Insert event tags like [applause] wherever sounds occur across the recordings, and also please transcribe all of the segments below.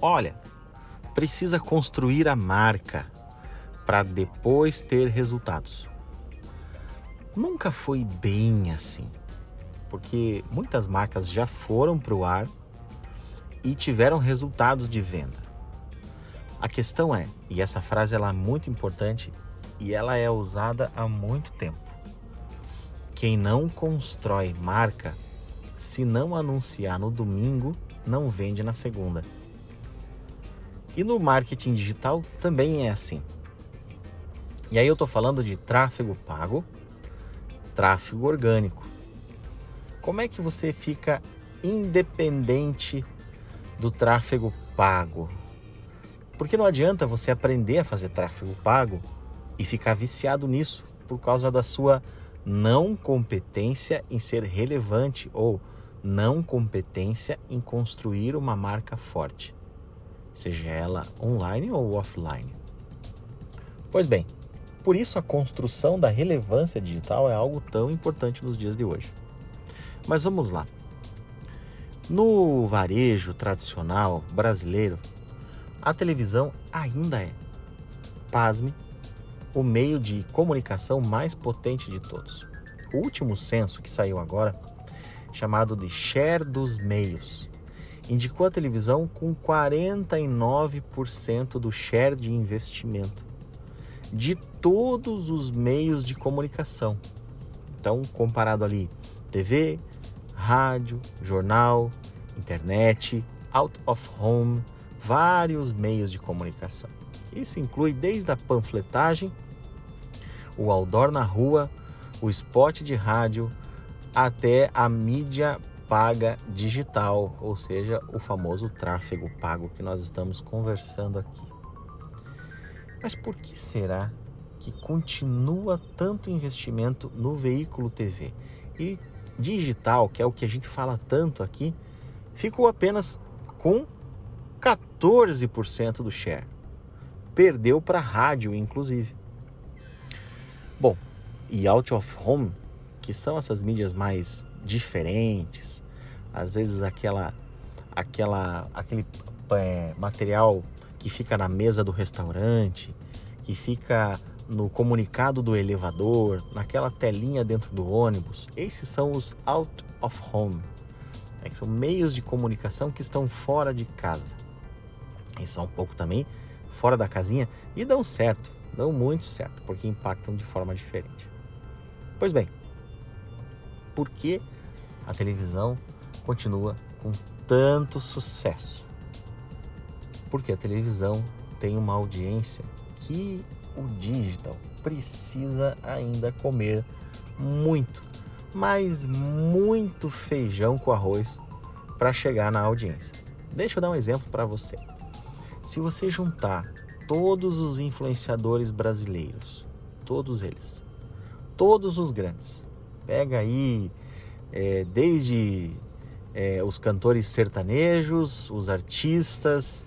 olha, precisa construir a marca para depois ter resultados? Nunca foi bem assim, porque muitas marcas já foram para o ar e tiveram resultados de venda. A questão é, e essa frase ela é muito importante e ela é usada há muito tempo. Quem não constrói marca se não anunciar no domingo, não vende na segunda. E no marketing digital também é assim. E aí eu estou falando de tráfego pago, tráfego orgânico. Como é que você fica independente do tráfego pago? Porque não adianta você aprender a fazer tráfego pago e ficar viciado nisso por causa da sua não competência em ser relevante ou não competência em construir uma marca forte, seja ela online ou offline. Pois bem, por isso a construção da relevância digital é algo tão importante nos dias de hoje. Mas vamos lá. No varejo tradicional brasileiro, a televisão ainda é, pasme, o meio de comunicação mais potente de todos. O último censo que saiu agora, chamado de Share dos Meios, indicou a televisão com 49% do share de investimento de todos os meios de comunicação. Então, comparado ali TV, rádio, jornal, internet, out of home, vários meios de comunicação. Isso inclui desde a panfletagem o outdoor na rua, o spot de rádio, até a mídia paga digital, ou seja, o famoso tráfego pago que nós estamos conversando aqui. Mas por que será que continua tanto investimento no veículo TV? E digital, que é o que a gente fala tanto aqui, ficou apenas com 14% do share. Perdeu para rádio, inclusive. Bom, e out of home, que são essas mídias mais diferentes, às vezes aquela, aquela, aquele é, material que fica na mesa do restaurante, que fica no comunicado do elevador, naquela telinha dentro do ônibus. Esses são os out of home, né, que são meios de comunicação que estão fora de casa. E são um pouco também fora da casinha e dão certo dão muito certo, porque impactam de forma diferente. Pois bem, por que a televisão continua com tanto sucesso? Porque a televisão tem uma audiência que o digital precisa ainda comer muito, mas muito feijão com arroz para chegar na audiência. Deixa eu dar um exemplo para você. Se você juntar todos os influenciadores brasileiros, todos eles, todos os grandes. Pega aí é, desde é, os cantores sertanejos, os artistas,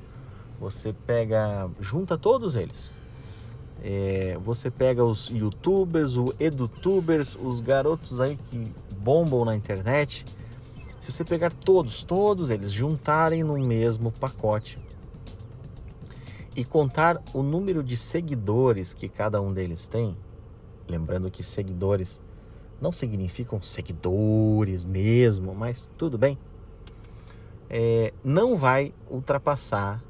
você pega, junta todos eles. É, você pega os youtubers, os edutubers, os garotos aí que bombam na internet. Se você pegar todos, todos eles juntarem no mesmo pacote, e contar o número de seguidores que cada um deles tem, lembrando que seguidores não significam seguidores mesmo, mas tudo bem, é, não vai ultrapassar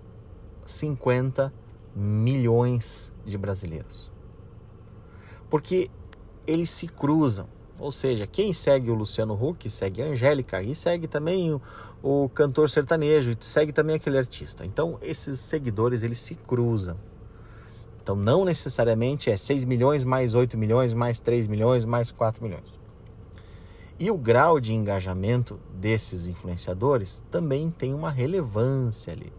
50 milhões de brasileiros. Porque eles se cruzam. Ou seja, quem segue o Luciano Huck segue a Angélica e segue também o, o cantor sertanejo e segue também aquele artista. Então, esses seguidores eles se cruzam. Então, não necessariamente é 6 milhões mais 8 milhões mais 3 milhões mais 4 milhões. E o grau de engajamento desses influenciadores também tem uma relevância ali.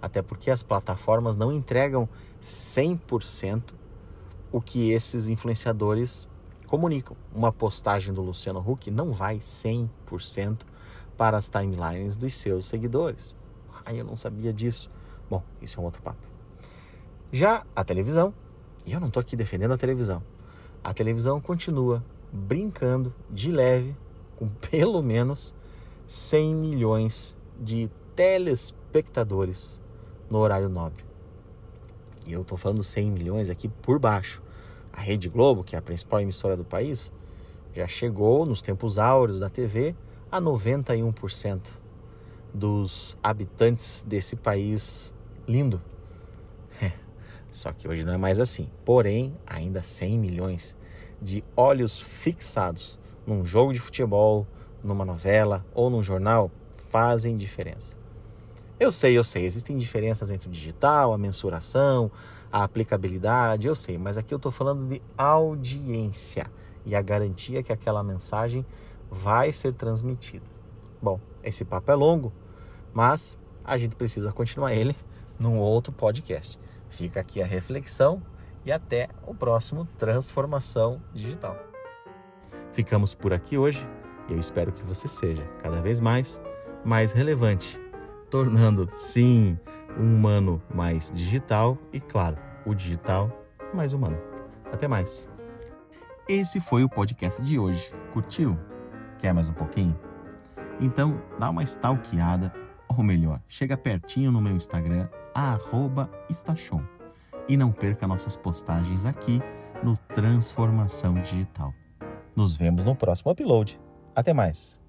Até porque as plataformas não entregam 100% o que esses influenciadores comunicam. Uma postagem do Luciano Huck não vai 100% para as timelines dos seus seguidores. Ah, eu não sabia disso. Bom, isso é um outro papo. Já a televisão, e eu não estou aqui defendendo a televisão, a televisão continua brincando de leve com [laughs] pelo menos 100 milhões de telespectadores no horário nobre. E eu estou falando 100 milhões aqui por baixo. A Rede Globo, que é a principal emissora do país, já chegou nos tempos áureos da TV a 91% dos habitantes desse país lindo. Só que hoje não é mais assim. Porém, ainda 100 milhões de olhos fixados num jogo de futebol, numa novela ou num jornal fazem diferença. Eu sei, eu sei, existem diferenças entre o digital, a mensuração, a aplicabilidade, eu sei, mas aqui eu estou falando de audiência e a garantia que aquela mensagem vai ser transmitida. Bom, esse papo é longo, mas a gente precisa continuar ele num outro podcast. Fica aqui a reflexão e até o próximo Transformação Digital. Ficamos por aqui hoje e eu espero que você seja cada vez mais mais relevante, tornando sim um humano mais digital e claro, o digital mais humano. Até mais. Esse foi o podcast de hoje. Curtiu? Quer mais um pouquinho? Então dá uma stalkeada, ou melhor, chega pertinho no meu Instagram, @estachon e não perca nossas postagens aqui no Transformação Digital. Nos vemos no próximo upload. Até mais!